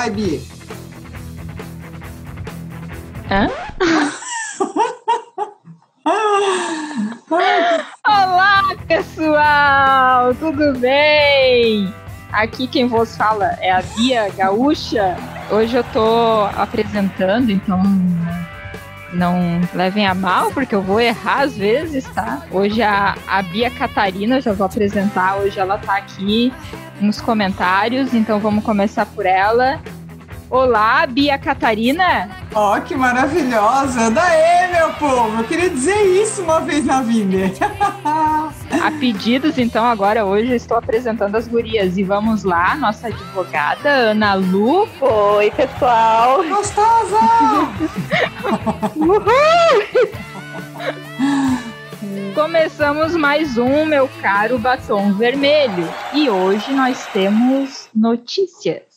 Vai, Bi. Hã? Olá, pessoal! Tudo bem? Aqui quem vos fala é a Bia Gaúcha. Hoje eu tô apresentando, então não levem a mal, porque eu vou errar às vezes, tá? Hoje a, a Bia Catarina, já vou apresentar, hoje ela tá aqui nos comentários, então vamos começar por ela. Olá, Bia Catarina. Ó, oh, que maravilhosa! Daí, meu povo! Eu queria dizer isso uma vez na vida. A pedidos, então, agora hoje eu estou apresentando as gurias. E vamos lá, nossa advogada, Ana Lu. Oi, pessoal! Gostosa! Uhul! Começamos mais um, meu caro batom vermelho. E hoje nós temos notícias.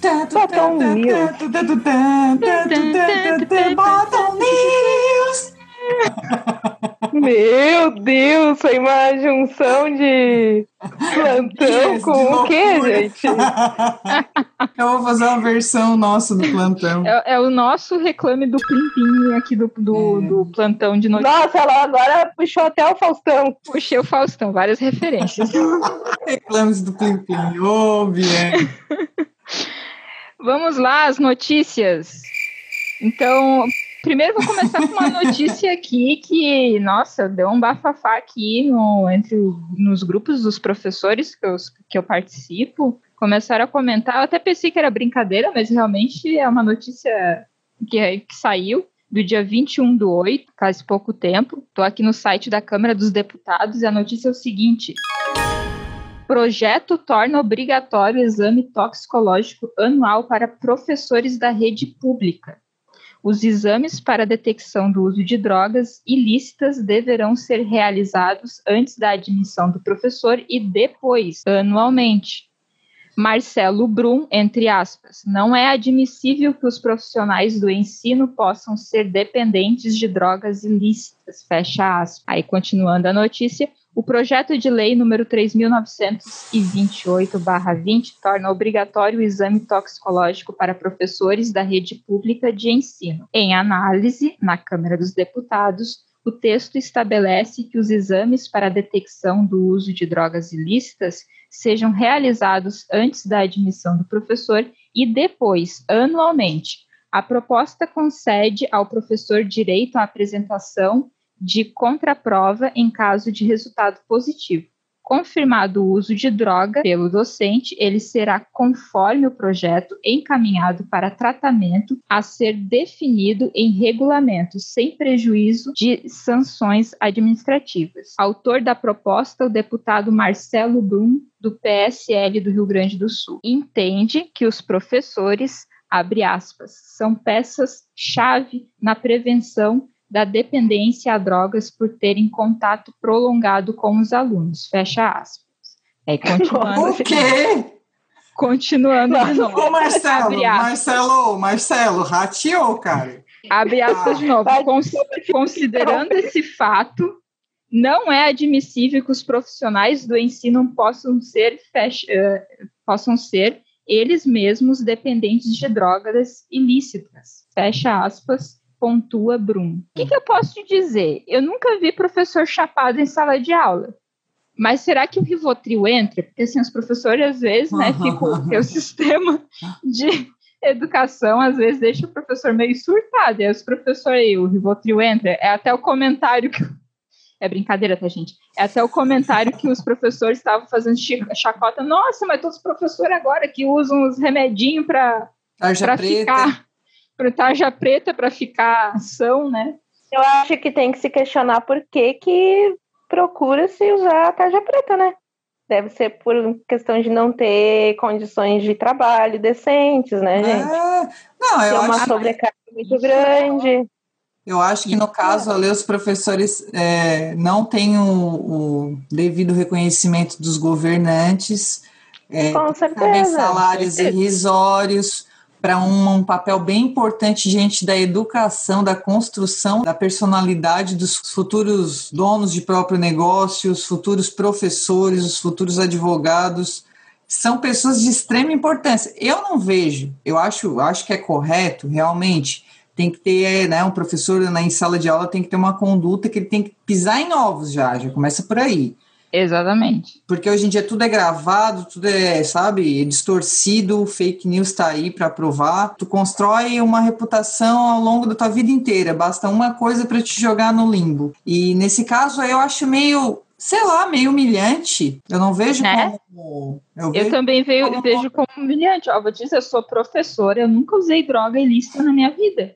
Batom News. News. Meu Deus, foi uma junção de plantão com o quê, gente? Eu vou fazer uma versão nossa do plantão. É, é o nosso reclame do Plimpim aqui do, do, é. do, plantão de notícias. Nossa, ela agora puxou até o Faustão. Puxei o Faustão, várias referências. Reclames do Plimpim, ô, oh, Bien. Vamos lá, as notícias. Então, primeiro vou começar com uma notícia aqui que, nossa, deu um bafafá aqui no, entre nos grupos dos professores que eu, que eu participo. Começaram a comentar, eu até pensei que era brincadeira, mas realmente é uma notícia que, que saiu do dia 21 do 8, faz pouco tempo. Estou aqui no site da Câmara dos Deputados e a notícia é o seguinte. Projeto torna obrigatório o exame toxicológico anual para professores da rede pública. Os exames para detecção do uso de drogas ilícitas deverão ser realizados antes da admissão do professor e depois, anualmente. Marcelo Brum, entre aspas, não é admissível que os profissionais do ensino possam ser dependentes de drogas ilícitas, fecha aspas. Aí, continuando a notícia, o projeto de lei número 3928/20 torna obrigatório o exame toxicológico para professores da rede pública de ensino. Em análise na Câmara dos Deputados, o texto estabelece que os exames para detecção do uso de drogas ilícitas sejam realizados antes da admissão do professor e depois, anualmente. A proposta concede ao professor direito à apresentação de contraprova em caso de resultado positivo. Confirmado o uso de droga pelo docente, ele será, conforme o projeto, encaminhado para tratamento a ser definido em regulamento, sem prejuízo de sanções administrativas. Autor da proposta, o deputado Marcelo Brum, do PSL do Rio Grande do Sul, entende que os professores, abre aspas, são peças-chave na prevenção da dependência a drogas por terem contato prolongado com os alunos. Fecha aspas. Aí, continuando. o quê? Continuando de novo. Ô, Marcelo, Marcelo, Marcelo, rateou, cara. Abre aspas de novo. Considerando esse fato, não é admissível que os profissionais do ensino possam ser, fecha, uh, possam ser eles mesmos dependentes de drogas ilícitas. Fecha aspas pontua Brum. O que, que eu posso te dizer? Eu nunca vi professor chapado em sala de aula. Mas será que o Rivotril entra? Porque assim, os professores às vezes, né, ficam o sistema de educação às vezes deixa o professor meio surtado. E aí os professores aí, o Rivotril entra, é até o comentário que é brincadeira, tá, gente? É até o comentário que os professores estavam fazendo chacota. Nossa, mas todos os professores agora que usam os remedinhos para ficar para tarja preta para ficar ação, né? Eu acho que tem que se questionar por que que procura-se usar a tarja preta, né? Deve ser por questão de não ter condições de trabalho decentes, né, gente? É, não, eu Tem uma sobrecarga muito grande. Eu acho que no caso ali os professores é, não têm o, o, devido reconhecimento dos governantes, é, Com certeza. salários irrisórios, para um, um, papel bem importante diante da educação, da construção da personalidade dos futuros donos de próprio negócio, os futuros professores, os futuros advogados. são pessoas de extrema importância. Eu não vejo, eu acho, acho que é correto, realmente, tem que ter, né, um professor na, em sala de aula tem que ter uma conduta que ele tem que pisar em ovos já, já começa por aí. Exatamente. Porque hoje em dia tudo é gravado, tudo é, sabe, distorcido, fake news está aí para provar. Tu constrói uma reputação ao longo da tua vida inteira, basta uma coisa para te jogar no limbo. E nesse caso eu acho meio sei lá, meio humilhante. Eu não vejo né? como. Eu, eu também vejo como... vejo como humilhante. Ó, vou dizer, eu sou professora, eu nunca usei droga ilícita na minha vida.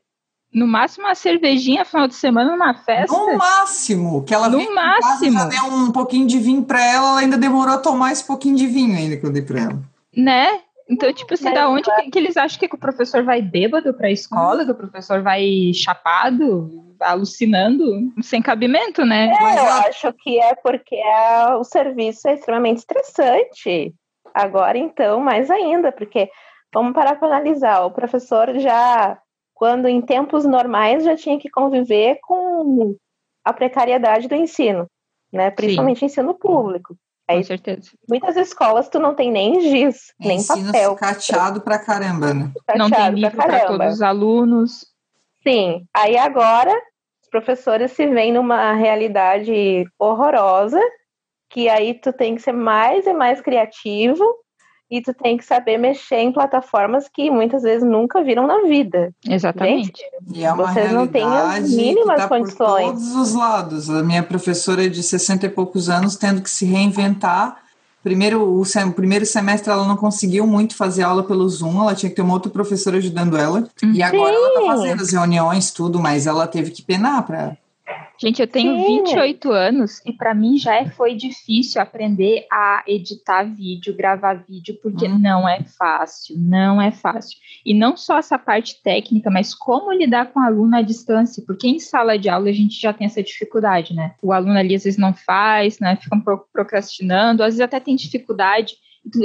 No máximo uma cervejinha final de semana numa festa. No máximo, que ela no máximo. Casa, deu um pouquinho de vinho para ela, ela ainda demorou a tomar esse pouquinho de vinho ainda que eu dei para ela. Né? Então, tipo assim, da onde que, que, eles acham que o professor vai bêbado para a escola, que o professor vai chapado, alucinando, sem cabimento, né? É, eu acho que é porque é, o serviço é extremamente estressante. Agora, então, mais ainda, porque vamos parar para analisar, o professor já quando em tempos normais já tinha que conviver com a precariedade do ensino, né? Principalmente Sim. ensino público. Aí, com certeza. Muitas escolas tu não tem nem giz, é, nem ensino papel. Sucateado pra caramba, né? Não tem livro para todos os alunos. Sim. Aí agora os professores se veem numa realidade horrorosa, que aí tu tem que ser mais e mais criativo e tu tem que saber mexer em plataformas que muitas vezes nunca viram na vida. Exatamente. Gente, é vocês não têm as mínimas tá condições. Por todos os lados. A minha professora de 60 e poucos anos tendo que se reinventar. Primeiro, o, sem, primeiro semestre ela não conseguiu muito fazer aula pelo Zoom, ela tinha que ter uma outra professora ajudando ela. Sim. E agora ela está fazendo as reuniões, tudo, mas ela teve que penar para Gente, eu tenho Sim. 28 anos e para mim já é, foi difícil aprender a editar vídeo, gravar vídeo, porque hum. não é fácil, não é fácil. E não só essa parte técnica, mas como lidar com o aluno à distância, porque em sala de aula a gente já tem essa dificuldade, né? O aluno ali às vezes não faz, né? Fica um pouco procrastinando, às vezes até tem dificuldade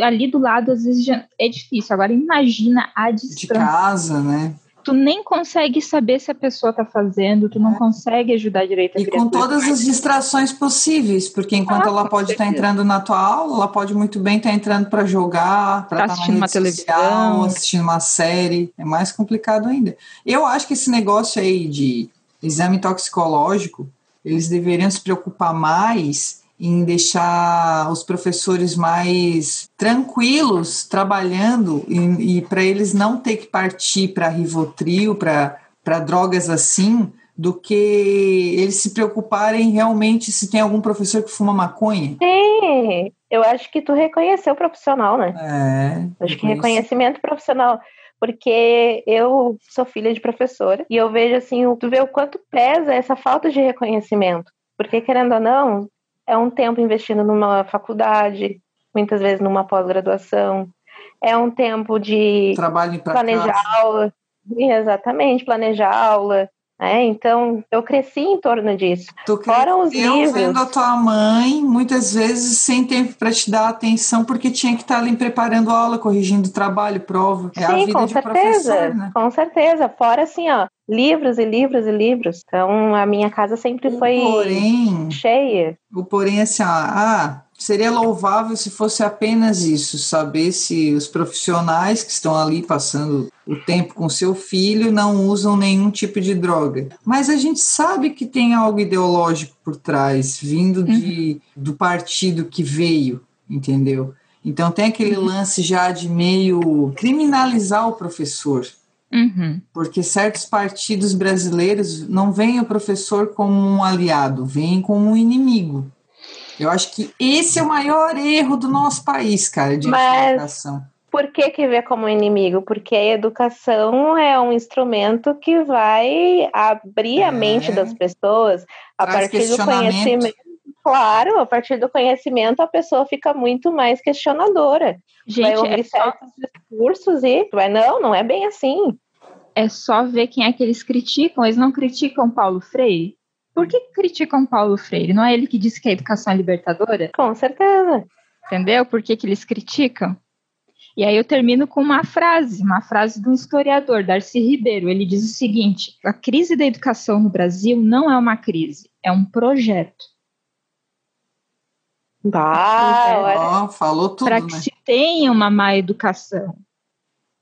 ali do lado às vezes é difícil. Agora imagina a distância. De casa, né? Tu nem consegue saber se a pessoa está fazendo, tu não é. consegue ajudar direito a E com todas as distrações possíveis, porque enquanto ah, ela pode estar tá entrando na tua aula, ela pode muito bem estar tá entrando para jogar, para tá, tá assistindo uma televisão, social, assistindo uma série, é mais complicado ainda. Eu acho que esse negócio aí de exame toxicológico, eles deveriam se preocupar mais em deixar os professores mais tranquilos trabalhando e, e para eles não ter que partir para Rivotril, para drogas assim, do que eles se preocuparem realmente se tem algum professor que fuma maconha. Sim, eu acho que tu reconheceu o profissional, né? É. Acho que reconhecimento profissional porque eu sou filha de professora e eu vejo assim, tu vê o quanto pesa essa falta de reconhecimento. Porque, querendo ou não, é um tempo investindo numa faculdade, muitas vezes numa pós-graduação, é um tempo de Trabalho planejar casa. aula, exatamente, planejar aula, é, então, eu cresci em torno disso. Tu Fora os livros. vendo a tua mãe, muitas vezes sem tempo para te dar atenção, porque tinha que estar ali preparando aula, corrigindo trabalho, prova. É Sim, a vida com de certeza, professor, né? Com certeza. Fora assim, ó, livros e livros e livros. Então, a minha casa sempre o foi porém, cheia. O porém, assim, ó, ah, seria louvável se fosse apenas isso, saber se os profissionais que estão ali passando o tempo com seu filho não usam nenhum tipo de droga. Mas a gente sabe que tem algo ideológico por trás, vindo de, uhum. do partido que veio, entendeu? Então tem aquele uhum. lance já de meio criminalizar o professor. Uhum. Porque certos partidos brasileiros não veem o professor como um aliado, veem como um inimigo. Eu acho que esse é o maior erro do nosso país, cara, de Mas... educação. Por que, que vê como inimigo? Porque a educação é um instrumento que vai abrir é. a mente das pessoas a Traz partir do conhecimento. Claro, a partir do conhecimento a pessoa fica muito mais questionadora. Gente, vai ouvir é certos só... discursos e vai, não, não é bem assim. É só ver quem é que eles criticam. Eles não criticam Paulo Freire? Por que criticam Paulo Freire? Não é ele que disse que a educação é libertadora? Com certeza. Entendeu? Por que, que eles criticam? E aí eu termino com uma frase, uma frase de um historiador, Darcy Ribeiro. Ele diz o seguinte: a crise da educação no Brasil não é uma crise, é um projeto. Bah, falou tudo, para né? que se tenha uma má educação.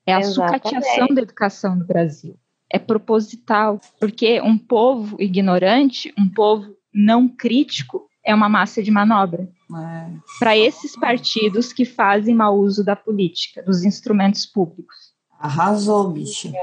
É a Exatamente. sucateação da educação no Brasil. É proposital, porque um povo ignorante, um povo não crítico, é uma massa de manobra. Para esses partidos que fazem mau uso da política, dos instrumentos públicos. Arrasou, bicha.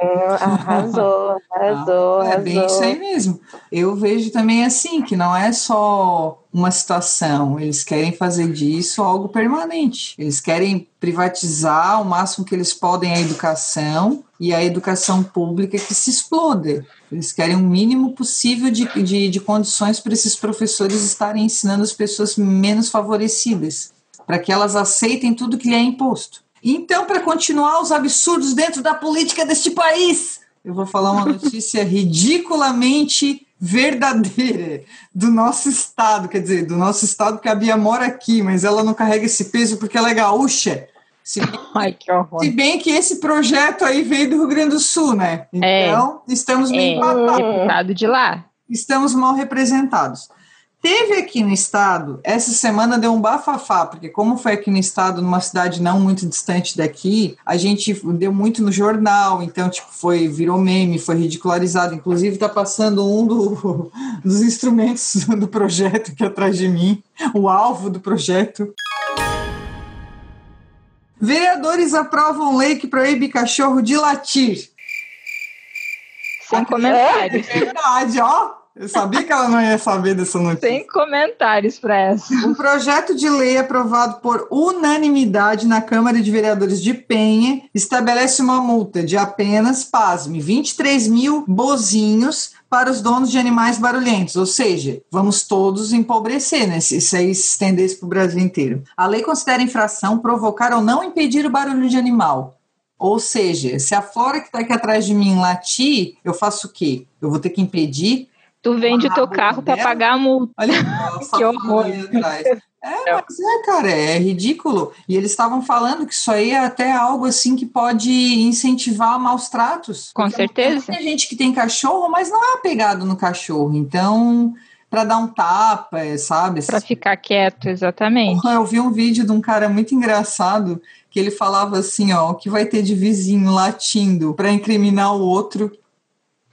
arrasou, arrasou, é bem isso aí mesmo. Eu vejo também assim, que não é só uma situação, eles querem fazer disso algo permanente. Eles querem privatizar o máximo que eles podem a educação e a educação pública que se exploda. Eles querem o mínimo possível de, de, de condições para esses professores estarem ensinando as pessoas menos favorecidas, para que elas aceitem tudo que lhe é imposto. Então, para continuar os absurdos dentro da política deste país, eu vou falar uma notícia ridiculamente verdadeira do nosso estado, quer dizer, do nosso estado, porque a Bia mora aqui, mas ela não carrega esse peso porque ela é gaúcha. Se bem, Ai, que horror. se bem que esse projeto aí veio do Rio Grande do Sul, né? É. Então, estamos bem É. empatados Deputado de lá. estamos mal representados. Teve aqui no estado, essa semana deu um bafafá, porque como foi aqui no estado, numa cidade não muito distante daqui, a gente deu muito no jornal, então tipo foi virou meme, foi ridicularizado, inclusive tá passando um do- dos instrumentos do projeto aqui atrás de mim, o alvo do projeto. Vereadores aprovam lei que proíbe cachorro de latir. Sem comentários. Verdade, ó. Eu sabia que ela não ia saber dessa notícia. Sem comentários para essa. Um projeto de lei aprovado por unanimidade na Câmara de Vereadores de Penha estabelece uma multa de apenas, pasme, 23 mil bozinhos para os donos de animais barulhentos, ou seja, vamos todos empobrecer, né? Se isso aí se estendesse para o Brasil inteiro. A lei considera infração provocar ou não impedir o barulho de animal. Ou seja, se a Flora que está aqui atrás de mim latir, eu faço o quê? Eu vou ter que impedir Tu vende o teu carro para pagar a multa. Olha Que horror. atrás. É, mas é, cara, é ridículo. E eles estavam falando que isso aí é até algo assim que pode incentivar maus tratos. Com certeza. Tem gente que tem cachorro, mas não é apegado no cachorro. Então, para dar um tapa, é, sabe? Para ficar quieto, exatamente. Eu vi um vídeo de um cara muito engraçado que ele falava assim, ó, o que vai ter de vizinho latindo para incriminar o outro.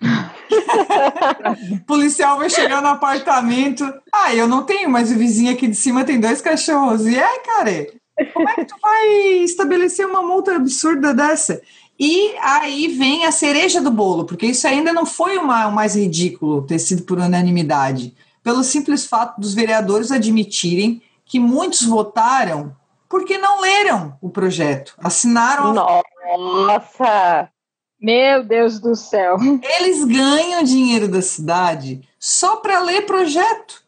O policial vai chegar no apartamento. Ah, eu não tenho, mas o vizinho aqui de cima tem dois cachorros. E é, cara, como é que tu vai estabelecer uma multa absurda dessa? E aí vem a cereja do bolo, porque isso ainda não foi o mais ridículo ter sido por unanimidade. Pelo simples fato dos vereadores admitirem que muitos votaram porque não leram o projeto, assinaram. a- Nossa! Meu Deus do céu. Eles ganham dinheiro da cidade só para ler projeto.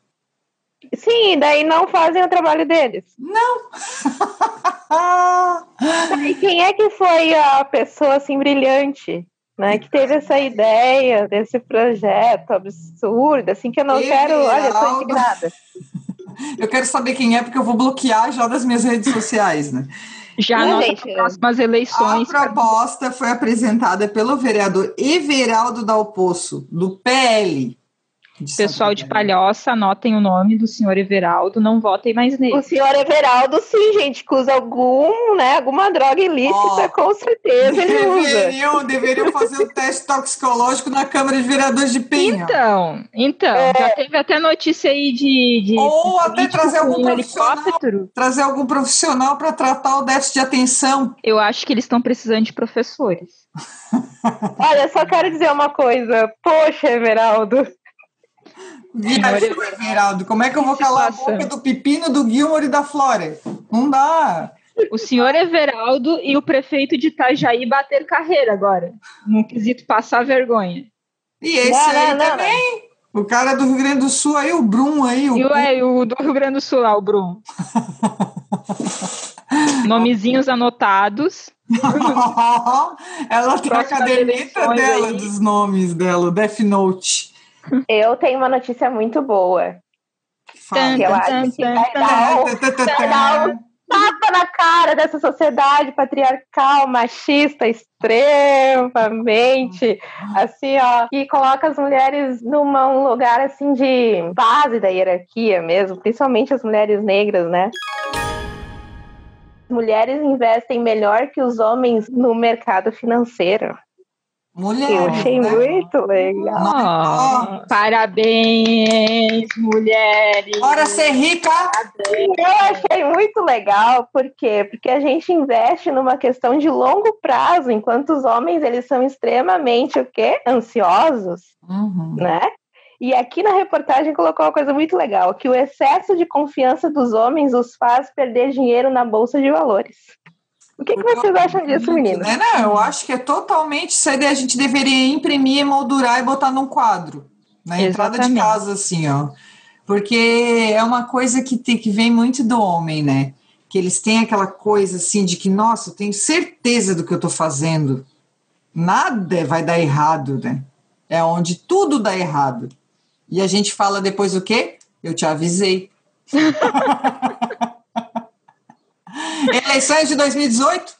Sim, daí não fazem o trabalho deles. Ah, E quem é que foi a pessoa assim brilhante, né, que teve essa ideia desse projeto absurdo, assim que eu não quero, olha, eu tô Everaldo. indignada. eu quero saber quem é, porque eu vou bloquear já das minhas redes sociais, né? Já Não, anota gente, para próximas A eleições. proposta foi apresentada pelo vereador Everaldo Dalpoço, do PL. De Pessoal de. Palhoça, anotem o nome do senhor Everaldo, não votem mais O nele. senhor Everaldo, sim, gente, que usa algum, né, alguma droga ilícita, Ó, com certeza ele usa. Deveriam, deveriam fazer o teste toxicológico na Câmara de Vereadores de Penha. Então, então, É. já teve até notícia aí de, de Ou até trazer algum um helicóptero. Trazer algum profissional para tratar o déficit de atenção. Eu acho que eles estão precisando de professores. Olha, só quero dizer uma coisa. Poxa, Everaldo. Everaldo. Como é que eu vou calar a boca do Pepino, do Gilmore e da Flora? Não dá. O senhor Everaldo e o prefeito de Itajaí bater carreira agora, no quesito passar vergonha. E esse Não, aí não, não, também. O cara do Rio Grande do Sul aí, o Brum aí. O E o, é, o do Rio Grande do Sul lá, o Bruno. Nomezinhos anotados. Ela tem a caderneta dela, aí. dos nomes dela, o Death Note. Eu tenho uma notícia muito boa. Fala. Que eu acho que vai dar, um- vai dar, um- tapa na cara dessa sociedade patriarcal, machista, extremamente, assim, ó, que coloca as mulheres num lugar, assim, de base da hierarquia mesmo, principalmente as mulheres negras, né? Mulheres investem melhor que os homens no mercado financeiro. Mulher. Eu achei né? muito legal. Oh, parabéns, mulheres. Bora ser rica! Eu achei muito legal, por quê? Porque a gente investe numa questão de longo prazo, enquanto os homens eles são extremamente o quê? Ansiosos, Uhum. né? E aqui na reportagem colocou uma coisa muito legal, que o excesso de confiança dos homens os faz perder dinheiro na bolsa de valores. O que, que vocês acham disso, meninos? Né, Não, eu acho que é totalmente isso aí. A gente deveria imprimir, moldurar e botar num quadro. Na entrada de Exatamente. casa, assim, ó. Porque é uma coisa que, tem, que vem muito do homem, né? Que eles têm aquela coisa assim de que, nossa, eu tenho certeza do que eu tô fazendo. Nada vai dar errado, né? É onde tudo dá errado. E a gente fala depois o quê? Eu te avisei. Eleições de 2018?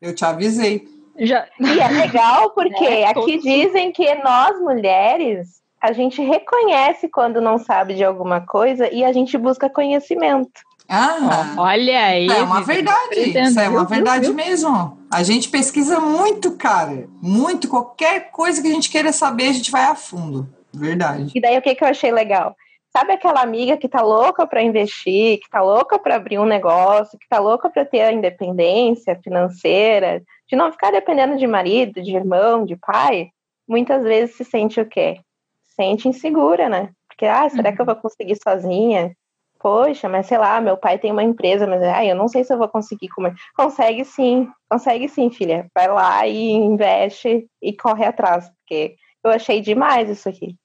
Eu te avisei. Já... E é legal porque É, aqui dizem que nós mulheres a gente reconhece quando não sabe de alguma coisa e a gente busca conhecimento. Ah, Olha aí. é uma verdade. Isso é uma verdade mesmo. A gente pesquisa muito, cara. Muito. Qualquer coisa que a gente queira saber, a gente vai a fundo. Verdade. E daí o que, que eu achei legal? Sabe aquela amiga que tá louca para investir, que tá louca para abrir um negócio, que tá louca para ter a independência financeira, de não ficar dependendo de marido, de irmão, de pai? Muitas vezes se sente o quê? Sente insegura, né? Porque, ah, será que eu vou conseguir sozinha? Poxa, mas sei lá, meu pai tem uma empresa, mas ah, eu não sei se eu vou conseguir comer. Consegue sim, consegue sim, filha. Vai lá e investe e corre atrás, porque eu achei demais isso aqui.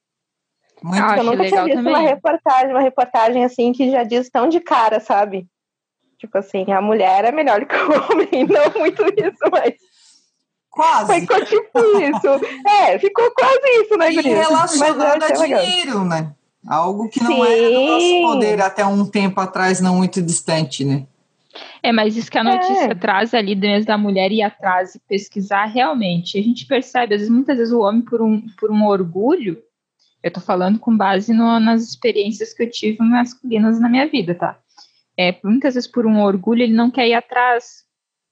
Muito. Ah, eu nunca achei tinha visto uma também. reportagem, uma reportagem assim que já diz tão de cara, sabe? Tipo assim, a mulher é melhor que o homem, não muito isso, mas Quase. ficou tipo isso. É, ficou quase isso, né, E? Mas eu relacionado a achei legal. dinheiro, né? Algo que não era do nosso Sim. poder até um tempo atrás, não muito distante, né? É, mas isso que a notícia É. traz ali dentro da mulher ir atrás e pesquisar realmente. A gente percebe, às vezes, muitas vezes o homem, por um, por um orgulho, eu tô falando com base no- nas experiências que eu tive masculinas na minha vida, tá? É, muitas vezes por um orgulho ele não quer ir atrás.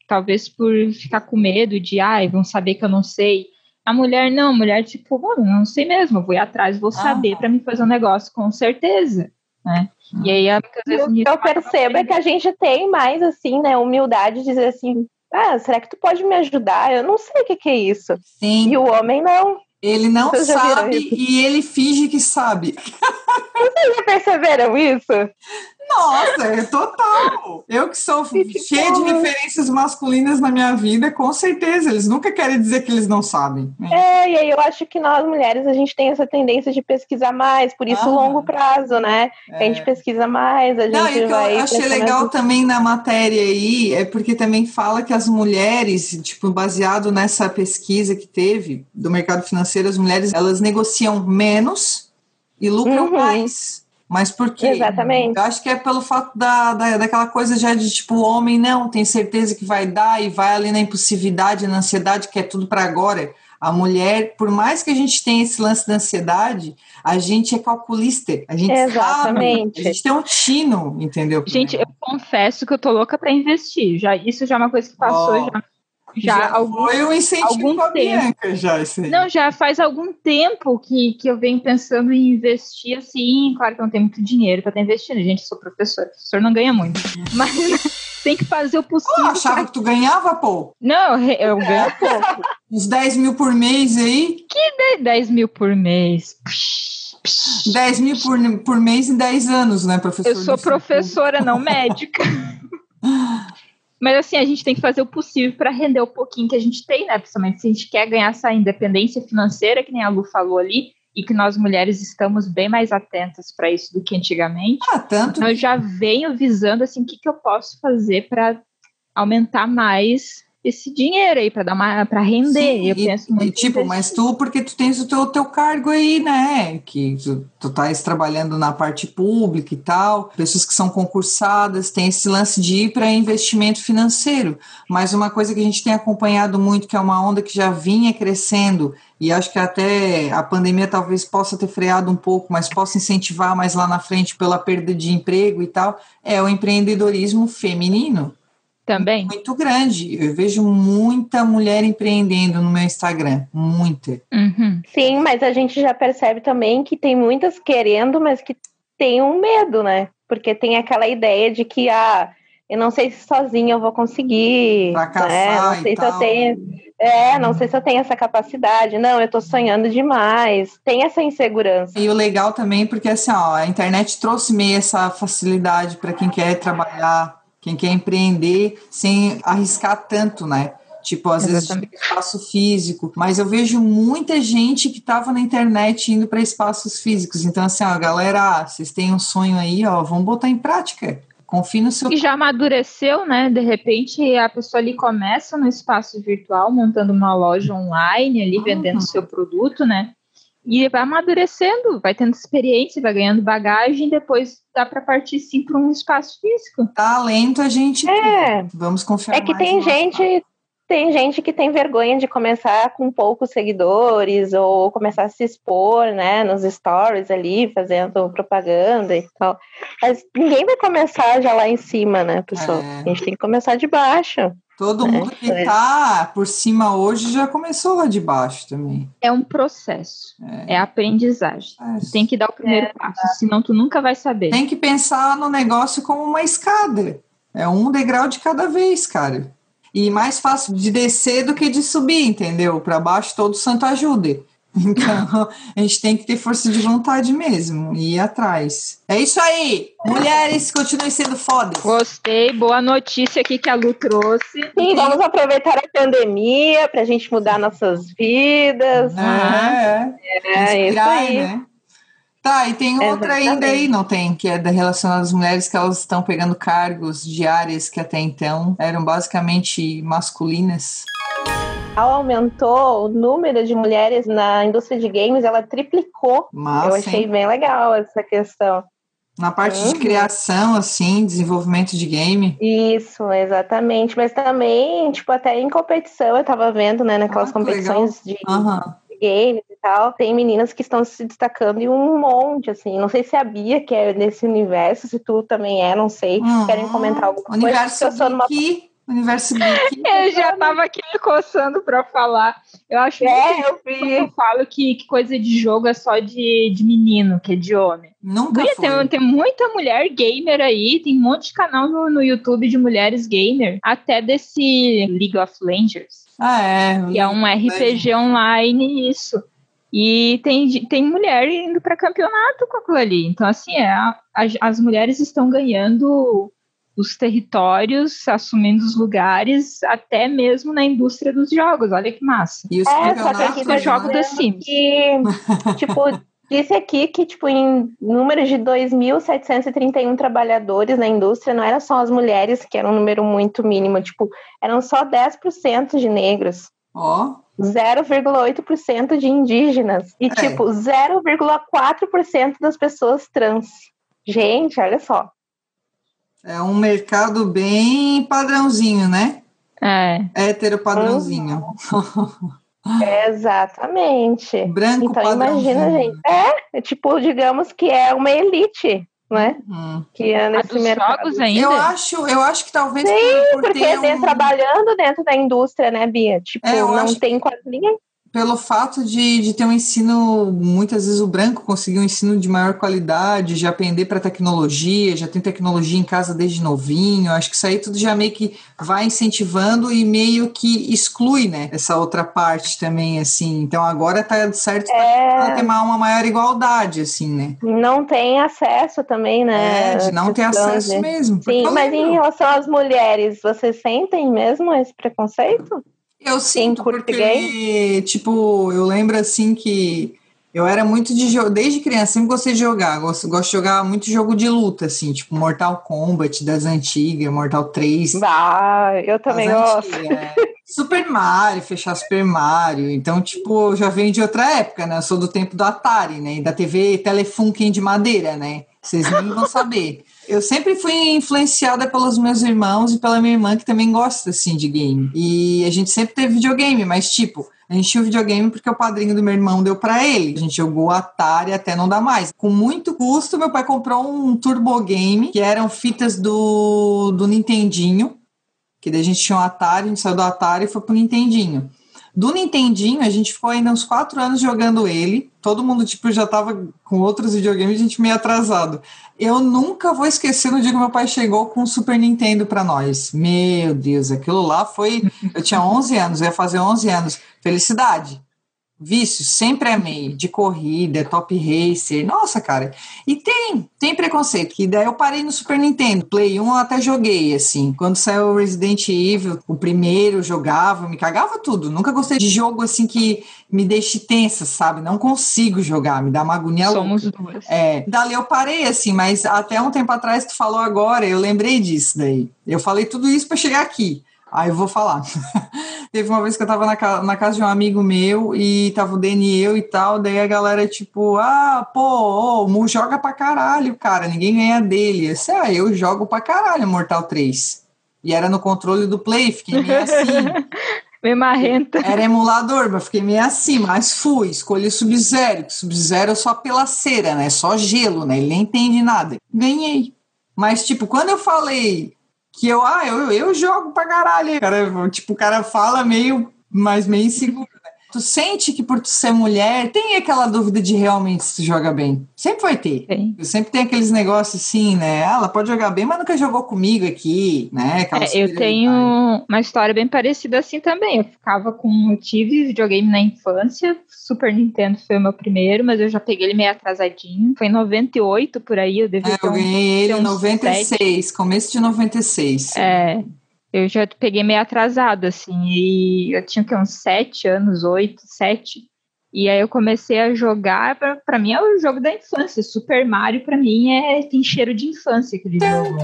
Talvez por ficar com medo de, ai, vão saber que eu não sei. A mulher não, a mulher, tipo, mano, não sei mesmo, vou ir atrás, vou saber para me fazer um negócio com certeza, né? E aí, muitas vezes, O que eu percebo é que a gente tem mais, assim, né, humildade de dizer assim, ah, será que tu pode me ajudar? Eu não sei o que, que é isso. Sim, E o homem não. Ele não Vocês sabe e ele finge que sabe. Vocês já perceberam isso? Nossa, é total. Eu que sou cheia de referências masculinas na minha vida, com certeza. Eles nunca querem dizer que eles não sabem. né? É, e aí eu acho que nós mulheres a gente tem essa tendência de pesquisar mais, por isso Ah. longo prazo, né? A gente pesquisa mais, a gente Não, e o que vai. eu achei legal atenção. também na matéria aí é porque também fala que as mulheres, tipo, baseado nessa pesquisa que teve do mercado financeiro, as mulheres elas negociam menos e lucram Uhum. mais. Mas por quê? Exatamente. Eu acho que é pelo fato da, da, daquela coisa já de tipo, o homem não tem certeza que vai dar e vai ali na impulsividade, na ansiedade, que é tudo para agora. A mulher, por mais que a gente tenha esse lance da ansiedade, a gente é calculista. A gente Exatamente. sabe. A gente tem um tino, entendeu? Gente, eu confesso que eu tô louca para investir. Já, isso já é uma coisa que passou Ó, já, já, algum, foi um incentivo algum tempo. Já, isso aí. Não, já faz algum tempo que, que eu venho pensando em investir assim. Claro que eu não tenho muito dinheiro para estar investindo. Gente, eu sou professor. Professor não ganha muito. Mas tem que fazer o possível. achava pra- que tu ganhava, pô? Não, eu, eu ganho pouco. Uns 10 mil por mês aí. 10 mil por mês. Psh. 10 mil por, por mês em 10 anos, né, professor? Eu sou professora, não médica. Mas assim, a gente tem que fazer o possível para render o pouquinho que a gente tem, né? Principalmente se a gente quer ganhar essa independência financeira, que nem a Lu falou ali, e que nós mulheres estamos bem mais atentas para isso do que antigamente. Ah, tanto. Então, eu já venho visando assim, o que, que eu posso fazer para aumentar mais esse dinheiro aí para dar uma para render. Sim, eu e, penso muito. E, tipo, mas tu porque tu tens o teu, teu cargo aí, né? Que tu, tu estás trabalhando na parte pública e tal, pessoas que são concursadas, tem esse lance de ir para investimento financeiro. Mas uma coisa que a gente tem acompanhado muito, que é uma onda que já vinha crescendo, e acho que até a pandemia talvez possa ter freado um pouco, mas possa incentivar mais lá na frente pela perda de emprego e tal, é o empreendedorismo feminino também? Muito grande. Eu vejo muita mulher empreendendo no meu Instagram. Muita. Uhum. Sim, mas a gente já percebe também que tem muitas querendo, mas que tem um medo, né? Porque tem aquela ideia de que, ah, eu não sei se sozinha eu vou conseguir. Né? Não sei se tal. eu tenho. É, não sei se eu tenho essa capacidade. Não, eu tô sonhando demais. Tem essa insegurança. E o legal também, porque assim, ó, a internet trouxe meio essa facilidade para quem quer trabalhar quem quer empreender sem arriscar tanto, né? Tipo, às Exatamente. vezes espaço físico, mas eu vejo muita gente que estava na internet indo para espaços físicos. Então, assim, ó, galera, vocês têm um sonho aí, ó, vamos botar em prática. Confie no seu. E já amadureceu, né? De repente a pessoa ali começa no espaço virtual, montando uma loja online ali, uhum. vendendo seu produto, né? E vai amadurecendo, vai tendo experiência, vai ganhando bagagem, depois dá para partir sim para um espaço físico. Talento a gente é. Tem. Vamos confiar É que tem gente, tem gente que tem vergonha de começar com poucos seguidores ou começar a se expor, né, nos stories ali, fazendo propaganda e tal. Mas ninguém vai começar já lá em cima, né, pessoal? É. A gente tem que começar de baixo. Todo é, mundo que está por cima hoje já começou lá de baixo também. É um processo, é, é aprendizagem. É. Tem que dar o primeiro é. passo, senão tu nunca vai saber. Tem que pensar no negócio como uma escada. É um degrau de cada vez, cara. E mais fácil de descer do que de subir, entendeu? Para baixo todo santo ajude. Então, a gente tem que ter força de vontade mesmo e ir atrás. É isso aí! Mulheres, continuem sendo fodas. Gostei, boa notícia aqui que a Lu trouxe. Sim, vamos aproveitar a pandemia para a gente mudar nossas vidas. É, é, é isso aí. Né? Tá, e tem outra Exatamente. ainda aí, não tem? Que é relacionada às mulheres que elas estão pegando cargos de áreas que até então eram basicamente masculinas aumentou o número de mulheres na indústria de games, ela triplicou. Massa, Eu achei hein? bem legal essa questão. Na parte uhum. de criação, assim, desenvolvimento de game. Isso, exatamente. Mas também, tipo, até em competição, eu tava vendo, né, naquelas ah, competições de, uhum. games e tal, tem meninas que estão se destacando em um monte, assim. Não sei se a Bia, que é nesse universo, se tu também é, não sei. Uhum. Querem comentar alguma coisa? Universo eu sou numa... Universo Geek. eu já tava aqui me coçando pra falar. Eu acho é, eu eu falo que, que, coisa de jogo é só de, de menino, que é de homem. Nunca foi. Tem, tem muita mulher gamer aí, tem um monte de canal no, no YouTube de mulheres gamer, até desse League of Legends. Ah, é. Que é um RPG online, isso. E tem, tem mulher indo para campeonato com aquilo ali. Então, assim, é, as, as mulheres estão ganhando os territórios, assumindo os lugares, até mesmo na indústria dos jogos. Olha que massa. E os é, só que aqui eu jogo The Sims. Que, tipo, disse aqui que, tipo, em número de 2.731 trabalhadores na indústria, não eram só as mulheres, que era um número muito mínimo, tipo, eram só 10% de negros. Ó. Oh. 0,8% de indígenas e, é. tipo, 0,4% das pessoas trans. Gente, olha só. É um mercado bem padrãozinho, né? É. Hétero padrãozinho. exatamente. Branco então, padrãozinho. imagina, gente. É, tipo, digamos que é uma elite, né? Hum. Que é nesse A mercado. jogos ainda? Eu acho, eu acho que talvez Sim, por porque um... trabalhando dentro da indústria, né, Bia? Tipo, é, não tem quase ninguém pelo fato de, de ter um ensino, muitas vezes o branco conseguiu um ensino de maior qualidade, de aprender para tecnologia, já tem tecnologia em casa desde novinho, acho que isso aí tudo já meio que vai incentivando e meio que exclui, né, essa outra parte também, assim, então agora tá certo é... ter uma maior igualdade, assim, né. Não tem acesso também, né. É, de não ter acesso de... mesmo. Sim, mas em relação às mulheres, vocês sentem mesmo esse preconceito? Eu sinto, porque, tipo, eu lembro assim que Eu era muito de jogo, desde criança, sempre gostei de jogar. Gosto, gosto de jogar muito jogo de luta, assim, tipo Mortal Kombat das antigas, Mortal 3. Ah, eu também gosto. É. Super Mario, fechar Super Mario. Então, tipo, já venho de outra época, né? Eu sou do tempo do Atari, né? E da TV Telefunken de madeira, né? Vocês nem vão saber. Eu sempre fui influenciada pelos meus irmãos e pela minha irmã, que também gosta, assim, de game. E a gente sempre teve videogame, mas, tipo, a gente tinha o videogame porque o padrinho do meu irmão deu para ele. A gente jogou Atari até não dar mais. Com muito custo, meu pai comprou um Turbo Game, que eram fitas do, do Nintendinho. Que daí a gente tinha um Atari, a gente saiu do Atari e foi pro Nintendinho. Do Nintendinho, a gente ficou ainda uns quatro anos jogando ele. Todo mundo, tipo, já tava com outros videogames, a gente meio atrasado. Eu nunca vou esquecer no dia que meu pai chegou com o Super Nintendo para nós. Meu Deus, aquilo lá foi... Eu tinha 11 anos, eu ia fazer 11 anos. Felicidade. Vício, sempre amei, de corrida, top racer, nossa, cara. E tem, tem preconceito, que daí eu parei no Super Nintendo, Play 1 eu até joguei, assim. Quando saiu o Resident Evil, o primeiro jogava, me cagava tudo. Nunca gostei de jogo, assim, que me deixe tensa, sabe? Não consigo jogar, me dá uma agonia Somos duas. É, dali eu parei, assim, mas até um tempo atrás tu falou agora, eu lembrei disso daí. Eu falei tudo isso para chegar aqui. Aí eu vou falar. Teve uma vez que eu tava na, na, casa de um amigo meu e tava o Dani e eu e tal, daí a galera, tipo, ah, pô, o Mu joga pra caralho, cara, ninguém ganha dele. Eu disse, ah, eu jogo pra caralho Mortal 3. E era no controle do Play, fiquei meio assim. meio marrenta. Era emulador, mas fiquei meio assim, mas fui, escolhi Sub-Zero, Sub-Zero é só pela cera, né? Só gelo, né? Ele nem entende nada. Ganhei. Mas, tipo, quando eu falei que eu, ah, eu, eu jogo pra caralho. Cara, tipo, o cara fala meio, mas meio inseguro. Né? Tu sente que por tu ser mulher, tem aquela dúvida de realmente se tu joga bem. Sempre vai ter. Sim. Sempre tem aqueles negócios assim, né? Ah, ela pode jogar bem, mas nunca jogou comigo aqui, né? É, eu tenho uma história bem parecida assim também. Eu ficava com. Eu tive videogame na infância. Super Nintendo foi o meu primeiro, mas eu já peguei ele meio atrasadinho. Foi em 98 por aí, eu devia é, Eu ganhei ele em 96, 7. começo de 96. É. Eu já peguei meio atrasado, assim, e eu tinha que uns sete anos, oito, sete. E aí eu comecei a jogar, para mim é o jogo da infância. Super Mario para mim é tem cheiro de infância aquele jogo.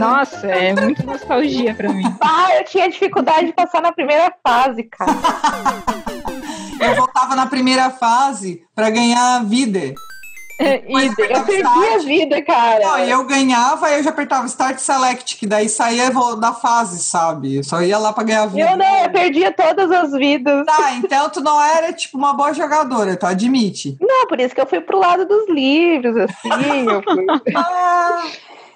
Nossa, é muito nostalgia para mim. Ah, eu tinha dificuldade de passar na primeira fase, cara. eu voltava na primeira fase para ganhar vida. Eu perdi start. a vida, cara. Não, eu ganhava, eu já apertava Start Select, que daí saía da fase, sabe? Só ia lá pra ganhar vida. Eu não, eu perdia todas as vidas. Tá, então tu não era, tipo, uma boa jogadora, tu admite. Não, por isso que eu fui pro lado dos livros, assim. eu, fui... ah.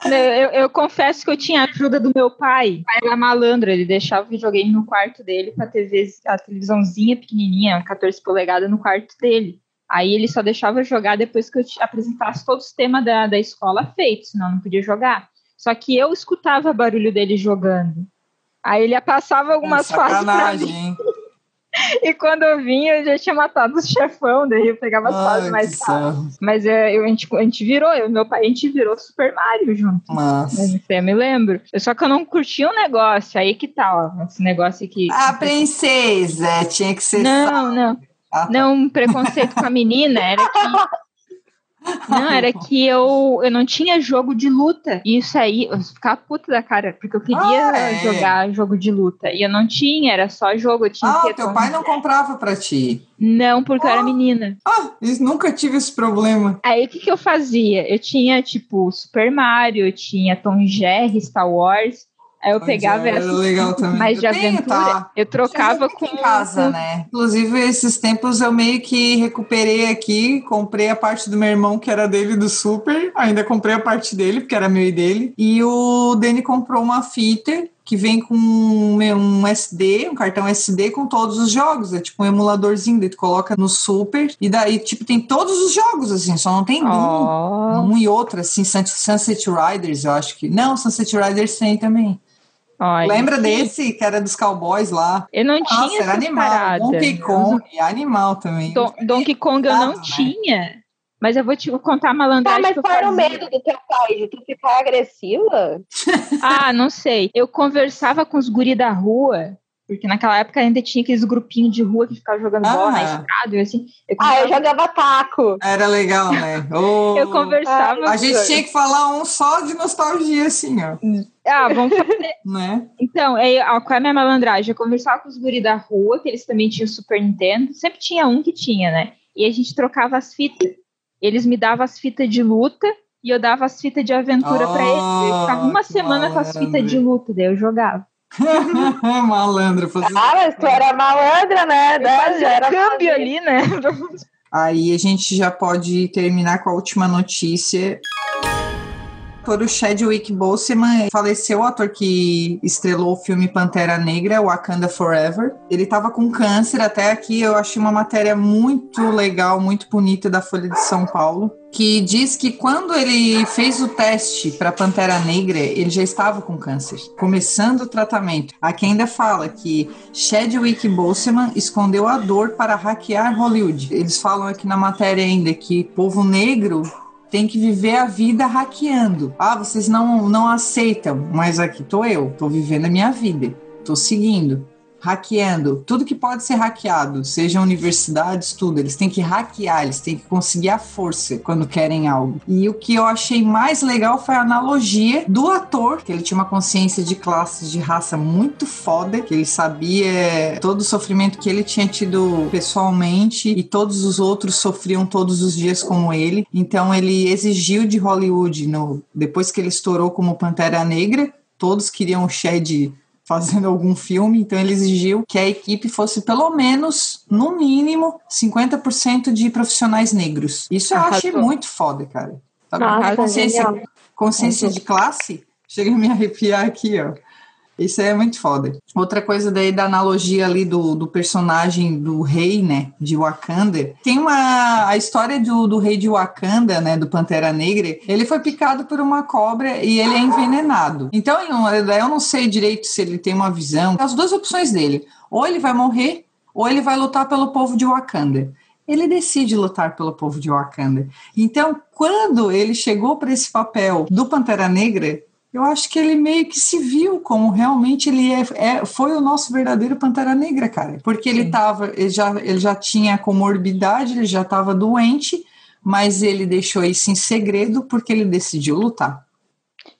Eu, eu, confesso que eu tinha ajuda do meu pai. O pai era malandro, ele deixava o videogame no quarto dele com a, TV, a televisãozinha pequenininha, 14 polegadas, no quarto dele. Aí ele só deixava jogar depois que eu apresentasse todos os temas da, da escola feitos, senão não podia jogar. Só que eu escutava barulho dele jogando. Aí ele passava algumas é fases pra mim. E quando eu vinha, eu já tinha matado os chefão, daí eu pegava as fases mais fáceis. Mas é, eu, a, gente, a gente virou, eu meu pai, a gente virou Super Mario junto. Nossa. Eu me lembro. Só que eu não curtia o um negócio, aí que tal, tá, esse negócio aqui. A princesa, tinha que ser. Não, não. Ah, tá. Não, um preconceito com a menina era que. Não, era que eu, eu não tinha jogo de luta. E isso aí, eu ficava puta da cara, porque eu queria ah, é. jogar jogo de luta. E eu não tinha, era só jogo. Eu tinha ah, teu pai não comprava pra ti? Não, porque ah. eu era menina. Ah, nunca tive esse problema. Aí o que, que eu fazia? Eu tinha, tipo, Super Mario, eu tinha Tom Jerry, Star Wars. Aí eu pegava é, essa legal também. mais de aventura, tá. eu trocava com em casa, né? Inclusive esses tempos eu meio que recuperei aqui, comprei a parte do meu irmão que era dele do Super, ainda comprei a parte dele porque era meu e dele, e o Dani comprou uma fita que vem com um SD, um cartão SD com todos os jogos. É tipo um emuladorzinho, daí tu coloca no Super e daí, tipo, tem todos os jogos, assim, só não tem oh. um, um e outro, assim, Sunset Riders, eu acho que. Não, Sunset Riders tem também. Ai, Lembra desse que era dos cowboys lá? Eu não Nossa, tinha era animal. Parada. Donkey Kong é animal também. Don Donkey Kong eu não né? tinha. Mas eu vou te contar a malandragem. Tá, mas qual era o medo do teu pai? De tu ficar agressiva? ah, não sei. Eu conversava com os guri da rua Porque naquela época ainda tinha aqueles grupinhos de rua que ficavam jogando ah. bola na estrada. E assim, eu ah, eu jogava taco. Era legal, né? Oh. eu conversava. A gente tinha que falar um só de nostalgia, assim, ó. Ah, vamos fazer. né? Então, é, qual é a minha malandragem? Eu conversava com os guris da rua, que eles também tinham Super Nintendo. Sempre tinha um que tinha, né? E a gente trocava as fitas. Eles me davam as fitas de luta e eu dava as fitas de aventura oh, pra eles. Eu ficava uma semana malandro. com as fitas de luta, daí eu jogava. malandra. Fazia... Ah, mas tu era malandra, né? Eu já era câmbio ali, né? Aí a gente já pode terminar com a última notícia ator, o Chadwick Boseman, faleceu o ator que estrelou o filme Pantera Negra, Wakanda Forever. Ele estava com câncer, até aqui eu achei uma matéria muito legal, muito bonita da Folha de São Paulo, que diz que quando ele fez o teste para Pantera Negra, ele já estava com câncer, começando o tratamento. Aqui ainda fala que Chadwick Boseman escondeu a dor para hackear Hollywood. Eles falam aqui na matéria ainda que povo negro tem que viver a vida hackeando. Ah, vocês não, não aceitam, mas aqui tô eu, tô vivendo a minha vida, tô seguindo hackeando tudo que pode ser hackeado, sejam universidades, tudo. Eles têm que hackear, eles têm que conseguir a força quando querem algo. E o que eu achei mais legal foi a analogia do ator, que ele tinha uma consciência de classes de raça muito foda, que ele sabia todo o sofrimento que ele tinha tido pessoalmente e todos os outros sofriam todos os dias como ele. Então ele exigiu de Hollywood, no, depois que ele estourou como Pantera Negra, todos queriam o Shed fazendo algum filme, então ele exigiu que a equipe fosse pelo menos, no mínimo, 50% de profissionais negros. Isso eu achei muito foda, cara. Sabe? Nossa, consciência, consciência de classe chega a me arrepiar aqui, ó. Isso é muito foda. Outra coisa daí da analogia ali do, do personagem do rei, né, de Wakanda. Tem uma a história do, do rei de Wakanda, né, do Pantera Negra. Ele foi picado por uma cobra e ele é envenenado. Então, eu não sei direito se ele tem uma visão. As duas opções dele. Ou ele vai morrer, ou ele vai lutar pelo povo de Wakanda ele decide lutar pelo povo de Wakanda. Então, quando ele chegou para esse papel do Pantera Negra, eu acho que ele meio que se viu como realmente ele é, é foi o nosso verdadeiro Pantera Negra, cara. Porque ele Sim. tava, ele já, ele já tinha comorbidade, ele já estava doente, mas ele deixou isso em segredo porque ele decidiu lutar.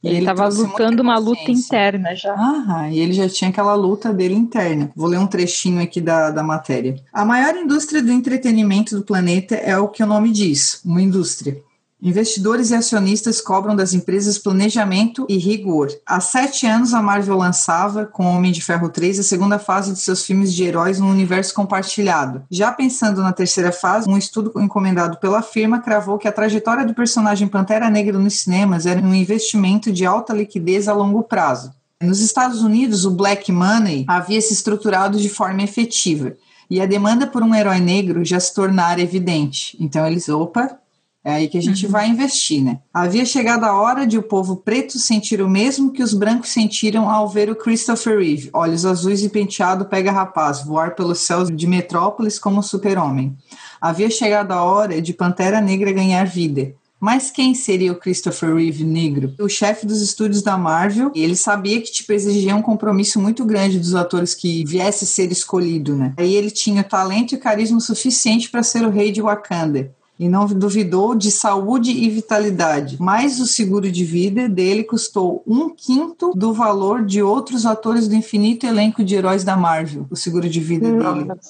Ele estava lutando uma luta interna já. Ah, e ele já tinha aquela luta dele interna. Vou ler um trechinho aqui da, da matéria. A maior indústria do entretenimento do planeta é o que o nome diz, uma indústria. Investidores e acionistas cobram das empresas planejamento e rigor. Há sete anos, a Marvel lançava, com Homem de Ferro 3, a segunda fase de seus filmes de heróis no universo compartilhado. Já pensando na terceira fase, um estudo encomendado pela firma cravou que a trajetória do personagem Pantera Negra nos cinemas era um investimento de alta liquidez a longo prazo. Nos Estados Unidos, o Black Money havia se estruturado de forma efetiva e a demanda por um herói negro já se tornara evidente. Então eles, opa, é aí que a gente uhum. vai investir, né? Havia chegado a hora de o povo preto sentir o mesmo que os brancos sentiram ao ver o Christopher Reeve, olhos azuis e penteado pega rapaz, voar pelos céus de Metrópolis como super-homem. Havia chegado a hora de Pantera Negra ganhar vida. Mas quem seria o Christopher Reeve negro? O chefe dos estúdios da Marvel, e ele sabia que tipo exigia um compromisso muito grande dos atores que viesse a ser escolhido, né? Aí ele tinha talento e carisma suficiente para ser o rei de Wakanda e não duvidou de saúde e vitalidade. Mas o seguro de vida dele custou um quinto do valor de outros atores do infinito elenco de heróis da Marvel. O seguro de vida Nossa. dele.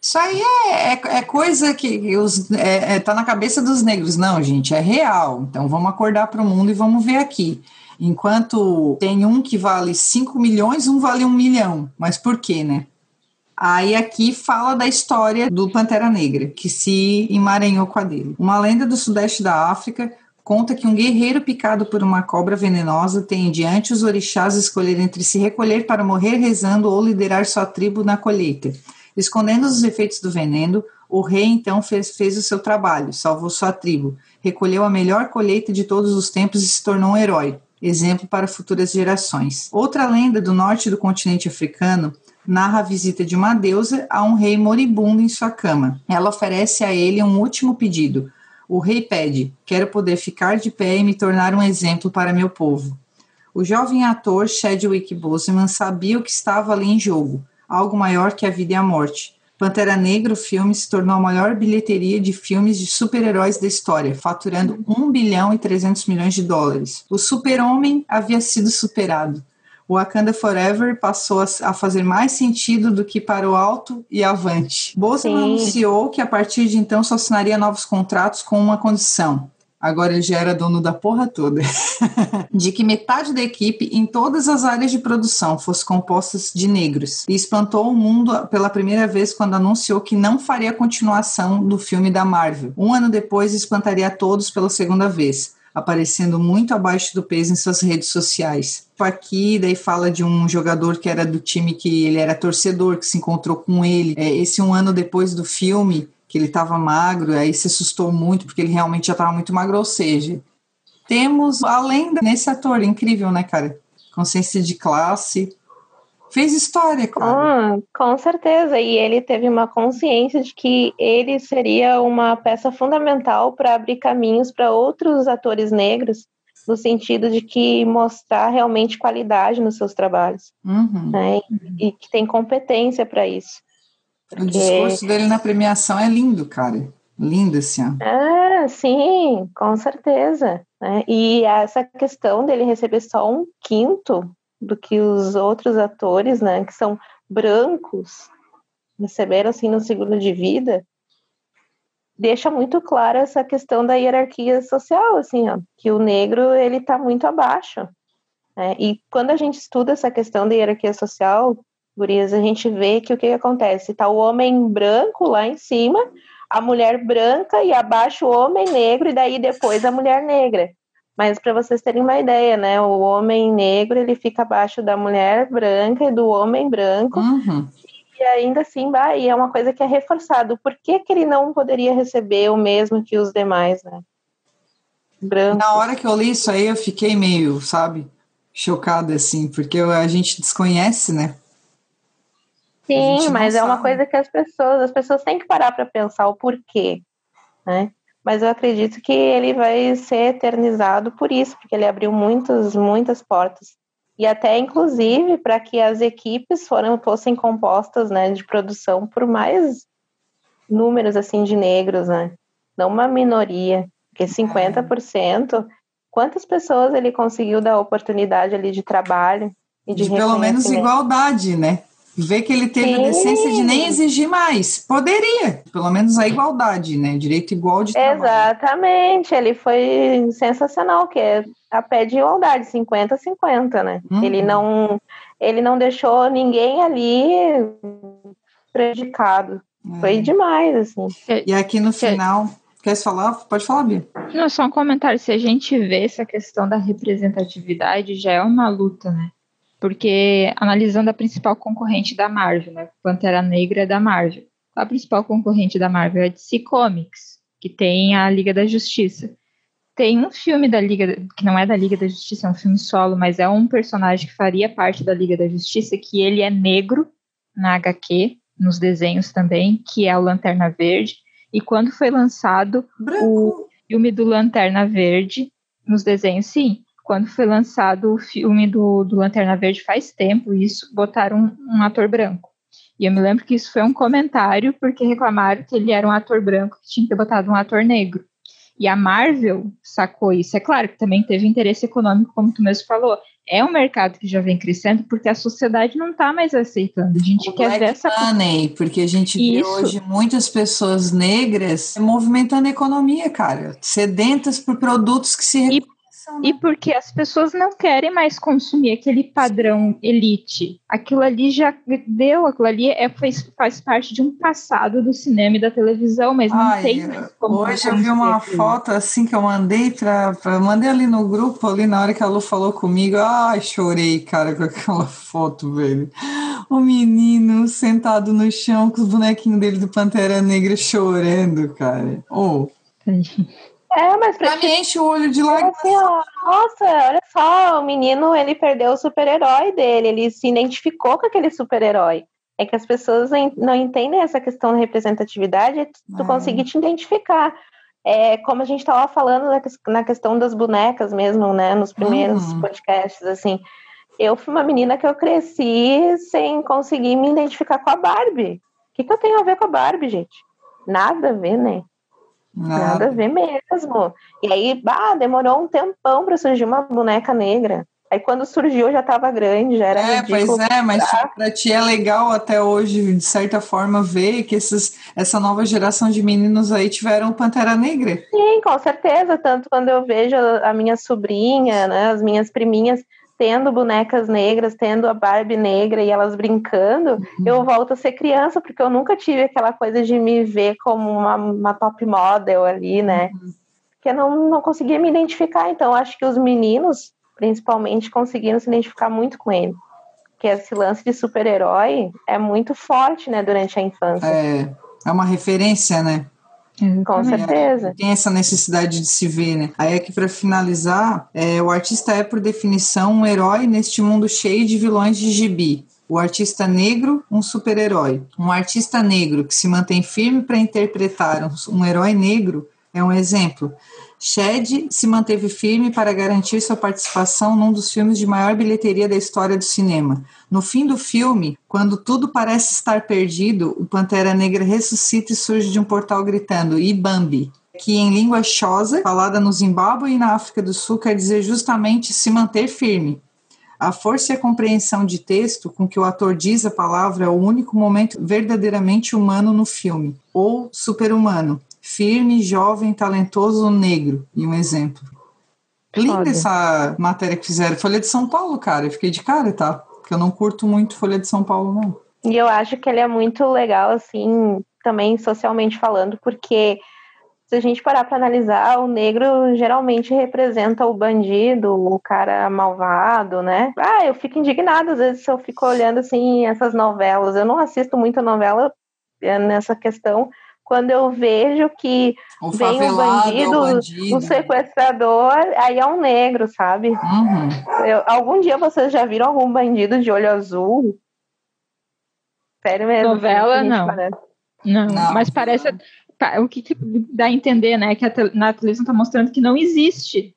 Isso aí é, é, é coisa que os, é, é, tá na cabeça dos negros. Não, gente, é real. Então vamos acordar para o mundo e vamos ver aqui. Enquanto tem um que vale 5 milhões, um vale um milhão. Mas por quê, né? Aí aqui fala da história do Pantera Negra, que se emaranhou com a dele. Uma lenda do sudeste da África conta que um guerreiro picado por uma cobra venenosa tem diante os orixás escolher entre se recolher para morrer rezando ou liderar sua tribo na colheita. Escondendo os efeitos do veneno, o rei então fez, fez o seu trabalho, salvou sua tribo, recolheu a melhor colheita de todos os tempos e se tornou um herói, exemplo para futuras gerações. Outra lenda do norte do continente africano narra a visita de uma deusa a um rei moribundo em sua cama. Ela oferece a ele um último pedido. O rei pede: Quero poder ficar de pé e me tornar um exemplo para meu povo. O jovem ator Chadwick Boseman sabia o que estava ali em jogo. algo maior que a vida e a morte. Pantera Negra, o filme, se tornou a maior bilheteria de filmes de super-heróis da história, faturando 1 bilhão e 300 milhões de dólares. O Super-Homem havia sido superado. O Wakanda Forever passou a fazer mais sentido do que para o alto e avante. Bolsonaro anunciou que a partir de então só assinaria novos contratos com uma condição: agora ele já era dono da porra toda, de que metade da equipe em todas as áreas de produção fosse composta de negros. E espantou o mundo pela primeira vez quando anunciou que não faria continuação do filme da Marvel. Um ano depois, espantaria todos pela segunda vez aparecendo muito abaixo do peso em suas redes sociais. Aqui, daí fala de um jogador que era do time que ele era torcedor, que se encontrou com ele. É, esse um ano depois do filme, que ele estava magro, aí se assustou muito porque ele realmente já estava muito magro, ou seja, temos além nesse ator incrível, né, cara? Consciência de classe, fez história, cara. Ah, com certeza. E ele teve uma consciência de que ele seria uma peça fundamental para abrir caminhos para outros atores negros, no sentido de que mostrar realmente qualidade nos seus trabalhos. Uhum. Né? E que tem competência para isso. Porque... O discurso dele na premiação é lindo, cara. Lindo, assim. Ah, sim, com certeza. Né? E essa questão dele receber só um quinto do que os outros atores, né, que são brancos, receberam assim no segundo de vida, deixa muito clara essa questão da hierarquia social, assim, ó, que o negro ele está muito abaixo. Né? E quando a gente estuda essa questão da hierarquia social, Gurias, a gente vê que o que, que acontece? Está o homem branco lá em cima, a mulher branca e abaixo o homem negro, e daí depois a mulher negra. Mas para vocês terem uma ideia, né? O homem negro ele fica abaixo da mulher branca e do homem branco. Uhum. E ainda assim, vai, e é uma coisa que é reforçado. Por que, que ele não poderia receber o mesmo que os demais, né? Branco. Na hora que eu li isso aí, eu fiquei meio, sabe, chocada, assim, porque a gente desconhece, né? Sim, mas é uma coisa que as pessoas, as pessoas têm que parar para pensar o porquê, né? Mas eu acredito que ele vai ser eternizado por isso, porque ele abriu muitas, muitas portas. E até, inclusive, para que as equipes foram, fossem compostas né, de produção por mais números assim de negros, né? Não uma minoria, porque 50%, quantas pessoas ele conseguiu dar oportunidade ali de trabalho e de, de pelo menos igualdade, né? Ver que ele teve Sim. a decência de nem exigir mais. Poderia, pelo menos a igualdade, né? Direito igual de trabalho. Exatamente, ele foi sensacional, que é a pé de igualdade, 50-50, né? Uhum. Ele, não, ele não deixou ninguém ali prejudicado. É. Foi demais, assim. E aqui no final, Quer falar? Pode falar, Bia. Não, só um comentário. Se a gente vê essa questão da representatividade, já é uma luta, né? Porque analisando a principal concorrente da Marvel, né, Pantera Negra é da Marvel. A principal concorrente da Marvel é a DC Comics, que tem a Liga da Justiça. Tem um filme da Liga, que não é da Liga da Justiça, é um filme solo, mas é um personagem que faria parte da Liga da Justiça, que ele é negro na HQ, nos desenhos também, que é o Lanterna Verde. E quando foi lançado Branco. o filme do Lanterna Verde, nos desenhos, sim, quando foi lançado o filme do, do Lanterna Verde faz tempo, isso, botaram um, um, ator branco. E eu me lembro que isso foi um comentário, porque reclamaram que ele era um ator branco, que tinha que ter botado um ator negro. E a Marvel sacou isso. É claro que também teve interesse econômico, como tu mesmo falou. É um mercado que já vem crescendo, porque a sociedade não está mais aceitando. A gente o quer ver essa. Money, porque a gente isso. vê hoje muitas pessoas negras movimentando a economia, cara. Sedentas por produtos que se e e porque as pessoas não querem mais consumir aquele padrão elite. Aquilo ali já deu, aquilo ali é, faz, faz parte de um passado do cinema e da televisão, mas não Ai, tem como. Hoje eu vi uma aquilo. foto assim que eu mandei para. Mandei ali no grupo, ali na hora que a Lu falou comigo. Ai, chorei, cara, com aquela foto, velho. O menino sentado no chão com os bonequinhos dele do Pantera Negra chorando, cara. Oh. É, mas pra mim enche o olho de lágrimas. Assim, ó, nossa, olha só, o menino ele perdeu o super-herói dele, ele se identificou com aquele super-herói. É que as pessoas não entendem essa questão da representatividade, é tu é. conseguir te identificar. É, como a gente estava falando na questão das bonecas mesmo, né, nos primeiros uhum. podcasts, assim, eu fui uma menina que eu cresci sem conseguir me identificar com a Barbie. O que, que eu tenho a ver com a Barbie, gente? Nada a ver, né? Nada, Nada a ver mesmo. E aí, bah, demorou um tempão para surgir uma boneca negra. Aí quando surgiu já estava grande, já era É, ridículo. pois é, mas para ti é legal até hoje, de certa forma, ver que esses, essa nova geração de meninos aí tiveram Pantera Negra. Sim, com certeza. Tanto quando eu vejo a minha sobrinha, né, as minhas priminhas tendo bonecas negras, tendo a Barbie negra e elas brincando, uhum. eu volto a ser criança, porque eu nunca tive aquela coisa de me ver como uma, uma top model ali, né? Uhum. Porque eu não, não conseguia me identificar. Então, acho que os meninos principalmente conseguiram se identificar muito com ele. Porque esse lance de super-herói é muito forte, né, durante a infância. É, é uma referência, né? Com certeza. Tem essa necessidade de se ver, né? Aí aqui para finalizar, é, o artista é por definição um herói neste mundo cheio de vilões de gibi. O artista negro, um super-herói. Um artista negro que se mantém firme para interpretar um, um herói negro é um exemplo. Shed se manteve firme para garantir sua participação num dos filmes de maior bilheteria da história do cinema. No fim do filme, quando tudo parece estar perdido, o Pantera Negra ressuscita e surge de um portal gritando Ibambi, que em língua Xhosa, falada no Zimbábue e na África do Sul, quer dizer justamente se manter firme. A força e a compreensão de texto com que o ator diz a palavra é o único momento verdadeiramente humano no filme, ou super-humano, firme, jovem, talentoso, negro. E um exemplo. Linda essa matéria que fizeram. Folha de São Paulo, cara. Eu fiquei de cara, tá? Porque eu não curto muito Folha de São Paulo, não. E eu acho que ele é muito legal, assim, também socialmente falando, porque se a gente parar para analisar, o negro geralmente representa o bandido, o cara malvado, né? Ah, eu fico indignada às vezes se eu fico olhando assim essas novelas. Eu não assisto muita novela é, nessa questão, quando eu vejo que o vem o bandido, o bandido, o sequestrador, aí é um negro, sabe? Uhum. Eu, algum dia vocês já viram algum bandido de olho azul? Sério mesmo? Novela, não. não. não. mas parece. O que, que, dá a entender, né? Que a, na televisão está mostrando que não existe.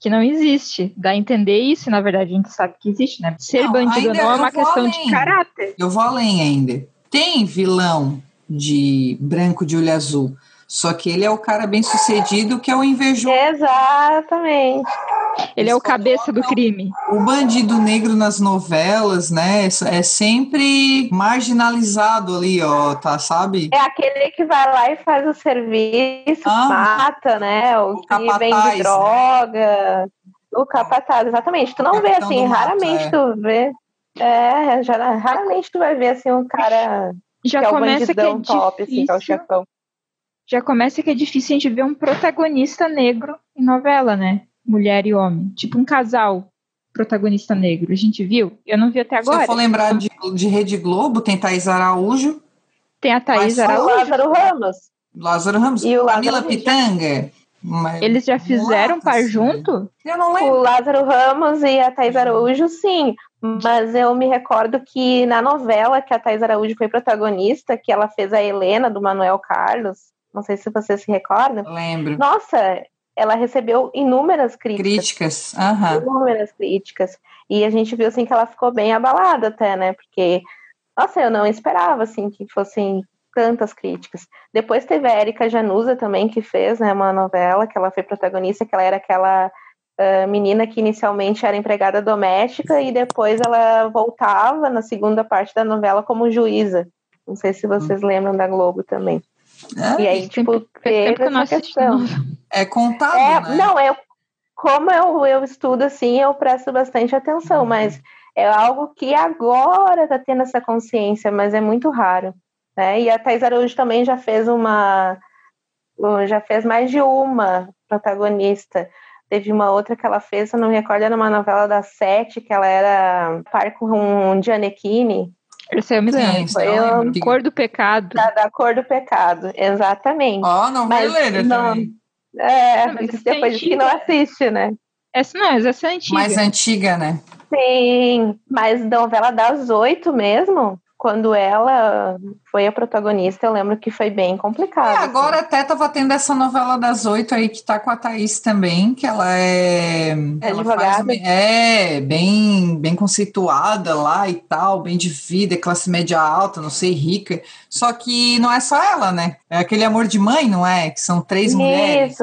Que não existe. Dá a entender isso, na verdade, a gente sabe que existe, né? Ser não, bandido não é uma questão além. de caráter. Eu vou além ainda. Tem vilão de branco de olho azul. Só que ele é o cara bem sucedido que é o invejoso. Exatamente. Ele é o cabeça do crime. O bandido negro nas novelas, né? É sempre marginalizado ali, ó, tá, sabe? É aquele que vai lá e faz o serviço, ah, mata, né? O, o que capataz, vende né? droga. Né? O capataz, exatamente. Tu não vê assim, raramente é. tu vê. É, já, raramente tu vai ver assim um cara já que começa é que é top, difícil, assim, que é o chefão. Já começa que é difícil a gente ver um protagonista negro em novela, né? Mulher e homem. Tipo um casal protagonista negro. A gente viu? Eu não vi até agora. Se eu for lembrar de, de Rede Globo, tem Thaís Araújo. Tem a Thaís Araújo. Lázaro Ramos. Lázaro Ramos. E o Camila Pitanga. Mas, Eles já fizeram par junto? Eu não lembro. O Lázaro Ramos e a Thais Araújo, sim. Mas eu me recordo que na novela que a Thais Araújo foi protagonista, que ela fez a Helena do Manuel Carlos, não sei se você se recorda. Lembro. Nossa, ela recebeu inúmeras críticas. Críticas, aham. Inúmeras críticas. E a gente viu assim que ela ficou bem abalada até, né? Porque, nossa, eu não esperava assim que fossem tantas críticas. Depois teve a Erika Januza também, que fez né, uma novela, que ela foi protagonista, que ela era aquela uh, menina que inicialmente era empregada doméstica e depois ela voltava na segunda parte da novela como juíza. Não sei se vocês hum. lembram da Globo também. É, e aí, tipo, teve essa questão. É contado, é, né? Não, eu, como eu, eu estudo assim, eu presto bastante atenção, uhum. mas é algo que agora tá tendo essa consciência, mas é muito raro. Né? E a Thais Araújo também já fez uma, já fez mais de uma protagonista. Teve uma outra que ela fez, eu não me recordo, era uma novela da Sete, que ela era par com um Gianecchini. Esse eu me lembro. Foi um... Cor do Pecado. Da, da, Cor do Pecado, exatamente. Ó, oh, noveleira não, também. É, não, depois é que não assiste, né? Essa não, essa é antiga. Mais antiga, né? Sim, mas novela das oito mesmo, quando ela foi a protagonista, eu lembro que foi bem complicado. É, agora assim. até tava tendo essa novela das oito aí que tá com a Thaís também, que ela é. é ela advogada. Faz, é, bem, bem conceituada lá e tal, bem de vida, classe média alta, não sei, rica. Só que não é só ela, né? É aquele amor de mãe, não é? Que são três Isso. mulheres.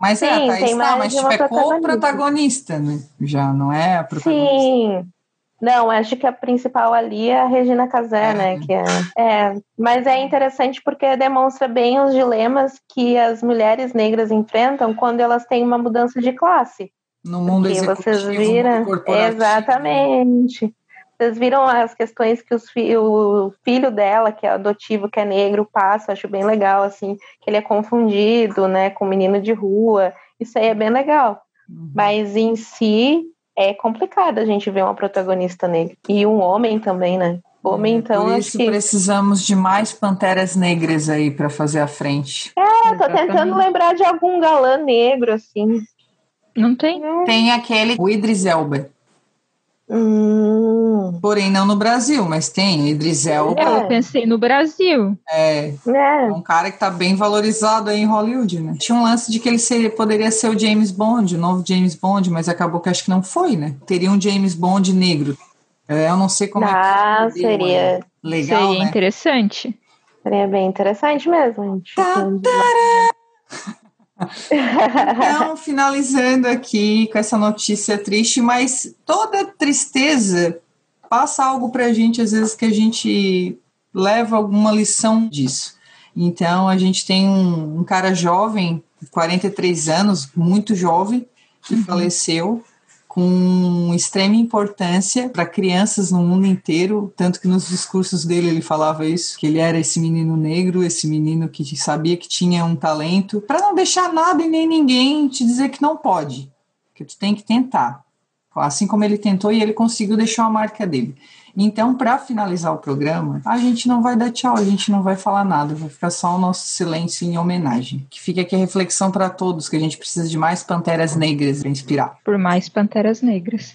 Mas Sim, é, a Thaís tá, mas tipo, é co-protagonista, né? Já não é a protagonista. Sim. Não, acho que a principal ali é a Regina Casé, é. né? Que é, é, mas é interessante porque demonstra bem os dilemas que as mulheres negras enfrentam quando elas têm uma mudança de classe. No mundo porque vocês viram, exatamente. Vocês viram as questões que fi o filho dela, que é adotivo, que é negro, passa, acho bem legal, assim, que ele é confundido, né, com um menino de rua. Isso aí é bem legal. Uhum. Mas em si, é complicado a gente ver uma protagonista nele. E um homem também, né? Homem, é, então. Por isso que... precisamos de mais panteras negras aí para fazer a frente. É, tô tentando lembrar de algum galã negro, assim. Não tem? Tem aquele, o Idris Elba. Hum. Porém, não no Brasil, mas tem Idris Elba. É, eu pensei no Brasil. É, é. um cara que tá bem valorizado aí em Hollywood, né? Tinha um lance de que ele seria, poderia ser o James Bond, o novo James Bond, mas acabou que acho que não foi, né? Teria um James Bond negro. É, eu não sei como ah, é que seria. seria. Legal, seria né? interessante. Seria bem interessante mesmo, gente. Tá, então, finalizando aqui com essa notícia triste, mas toda tristeza passa algo para a gente, às vezes, que a gente leva alguma lição disso. Então, a gente tem um, um cara jovem, 43 anos, muito jovem, que uhum. faleceu com extrema importância para crianças no mundo inteiro, tanto que nos discursos dele ele falava isso, que ele era esse menino negro, esse menino que sabia que tinha um talento, para não deixar nada e nem ninguém te dizer que não pode, que tu tem que tentar. Assim como ele tentou e ele conseguiu deixar a marca dele. Então, para finalizar o programa, a gente não vai dar tchau, a gente não vai falar nada, vai ficar só o nosso silêncio em homenagem. Que fica aqui a reflexão para todos, que a gente precisa de mais panteras negras para inspirar. Por mais panteras negras.